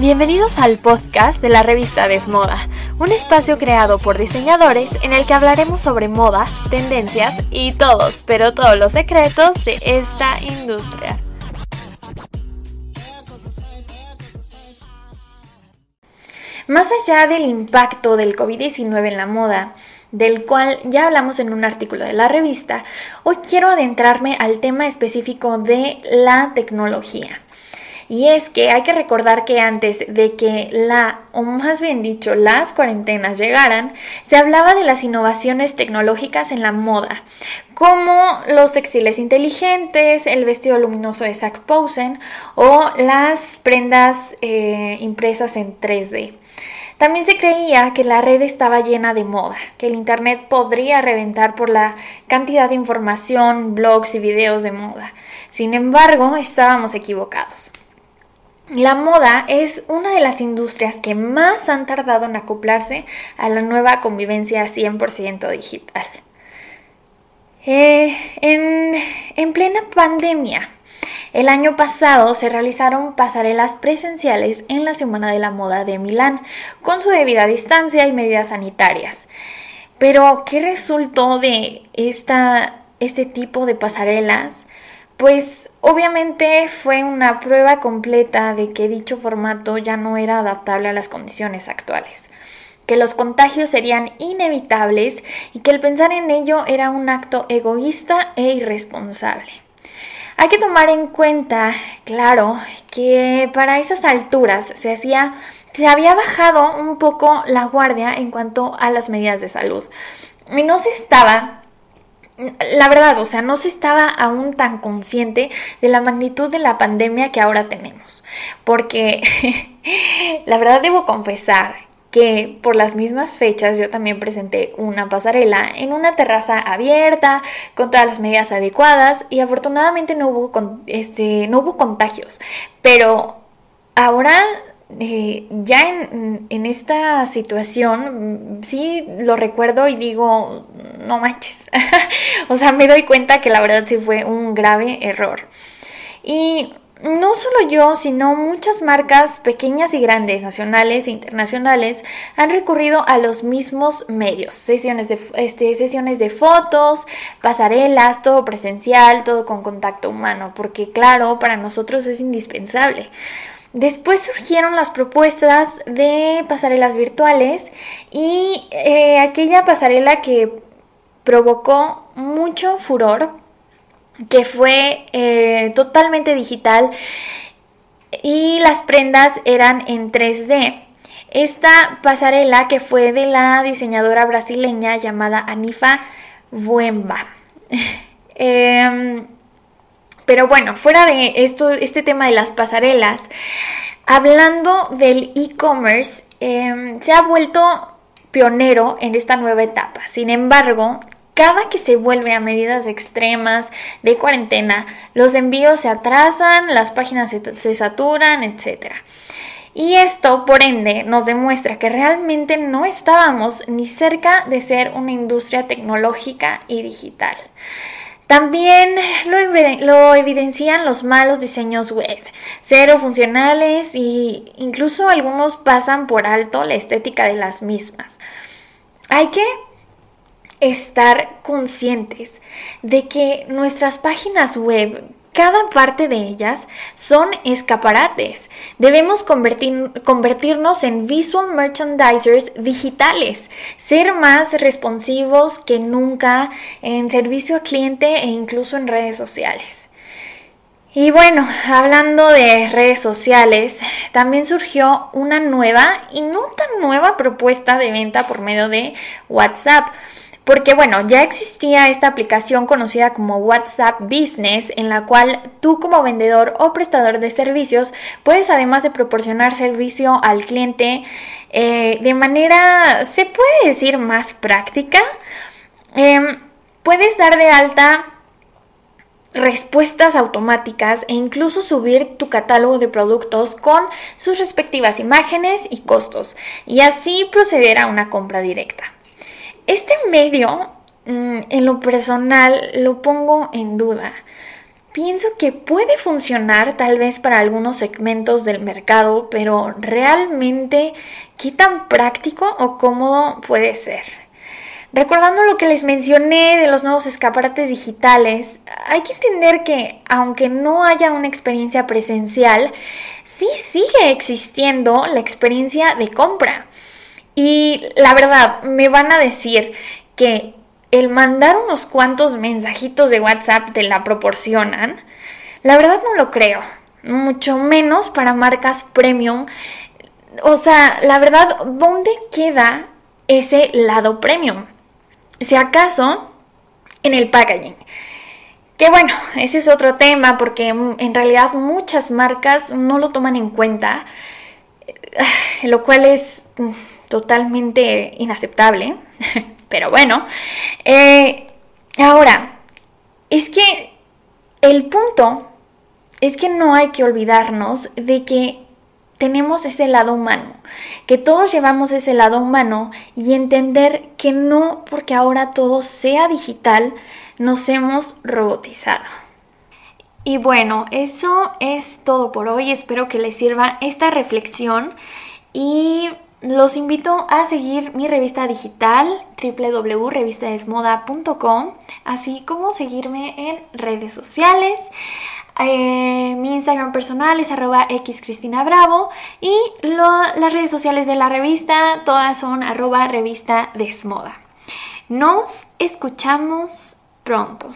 Bienvenidos al podcast de la revista Desmoda, un espacio creado por diseñadores en el que hablaremos sobre moda, tendencias y todos, pero todos los secretos de esta industria. Más allá del impacto del COVID-19 en la moda, del cual ya hablamos en un artículo de la revista, hoy quiero adentrarme al tema específico de la tecnología. Y es que hay que recordar que antes de que la, o más bien dicho, las cuarentenas llegaran, se hablaba de las innovaciones tecnológicas en la moda, como los textiles inteligentes, el vestido luminoso de Zac Posen o las prendas eh, impresas en 3D. También se creía que la red estaba llena de moda, que el Internet podría reventar por la cantidad de información, blogs y videos de moda. Sin embargo, estábamos equivocados. La moda es una de las industrias que más han tardado en acoplarse a la nueva convivencia 100% digital. Eh, en, en plena pandemia, el año pasado se realizaron pasarelas presenciales en la Semana de la Moda de Milán, con su debida distancia y medidas sanitarias. Pero, ¿qué resultó de esta, este tipo de pasarelas? Pues obviamente fue una prueba completa de que dicho formato ya no era adaptable a las condiciones actuales que los contagios serían inevitables y que el pensar en ello era un acto egoísta e irresponsable. Hay que tomar en cuenta, claro, que para esas alturas se hacía se había bajado un poco la guardia en cuanto a las medidas de salud. Y no se estaba la verdad, o sea, no se estaba aún tan consciente de la magnitud de la pandemia que ahora tenemos. Porque la verdad debo confesar que por las mismas fechas yo también presenté una pasarela en una terraza abierta con todas las medidas adecuadas y afortunadamente no hubo, este, no hubo contagios. Pero ahora eh, ya en, en, esta situación mm, sí lo recuerdo y digo, no manches. o sea, me doy cuenta que la verdad sí fue un grave error. Y no solo yo, sino muchas marcas pequeñas y grandes, nacionales e internacionales, han recurrido a los mismos medios, sesiones de, este, sesiones de fotos, pasarelas, todo presencial, todo con contacto humano, porque claro, para nosotros es indispensable. Después surgieron las propuestas de pasarelas virtuales y eh, aquella pasarela que provocó mucho furor que fue eh, totalmente digital y las prendas eran en 3D. Esta pasarela que fue de la diseñadora brasileña llamada Anifa Buemba. Em, pero bueno, fuera de esto, este tema de las pasarelas, hablando del e-commerce, em, se ha vuelto pionero en esta nueva etapa. Sin embargo, cada que se vuelve a medidas extremas de cuarentena, los envíos se atrasan, las páginas se, saturan, etc. Y esto, por ende, nos demuestra que realmente no estábamos ni cerca de ser una industria tecnológica y digital. También lo, evidencian los malos diseños web, cero funcionales e incluso algunos pasan por alto la estética de las mismas. Hay que estar conscientes de que nuestras páginas web, cada parte de ellas, son escaparates. Debemos convertirnos en visual merchandisers digitales, ser más responsivos que nunca en servicio al cliente e incluso en redes sociales. Y bueno, hablando de redes sociales, también surgió una nueva y no tan nueva propuesta de venta por medio de WhatsApp. Porque bueno, ya existía esta aplicación conocida como WhatsApp Business en la cual tú como vendedor o prestador de servicios puedes además de proporcionar servicio al cliente eh, de manera, se puede decir, más práctica. Em, puedes dar de alta respuestas automáticas e incluso subir tu catálogo de productos con sus respectivas imágenes y costos y así proceder a una compra directa. Este medio, mm, en lo personal, lo pongo en duda. pienso que puede funcionar tal vez para algunos segmentos del mercado, pero realmente, ¿qué tan práctico o cómodo puede ser? Recordando lo que les mencioné de los nuevos escaparates digitales, hay que entender que aunque no haya una experiencia presencial, sí sigue existiendo la experiencia de compra. Y la verdad, me van a decir que el mandar unos cuantos mensajitos de WhatsApp te la proporcionan. La verdad no lo creo. Mucho menos para marcas premium. O sea, la verdad, ¿dónde queda ese lado premium? Si acaso, en el packaging. Que bueno, ese es otro tema porque en realidad muchas marcas no lo toman en cuenta, lo cual es mm, totalmente inaceptable. Pero bueno, eh, ahora, es que el punto es que no hay que olvidarnos de que tenemos ese lado humano, que todos llevamos ese lado humano y entender que no porque ahora todo sea digital, nos hemos robotizado. Y bueno, eso es todo por hoy. Espero que les sirva esta reflexión y los invito a seguir mi revista digital www.revistadesmoda.com, así como seguirme en redes sociales. Eh, mi Instagram personal es arroba xcristinabravo y las redes sociales de la revista todas son arroba revista. Nos escuchamos pronto.